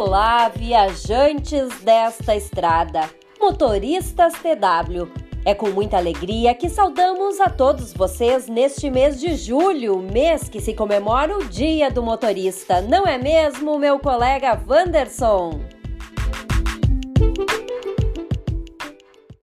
Olá, viajantes desta estrada, motoristas TW. É com muita alegria que saudamos a todos vocês neste mês de julho, mês que se comemora o Dia do Motorista, não é mesmo, meu colega Wanderson?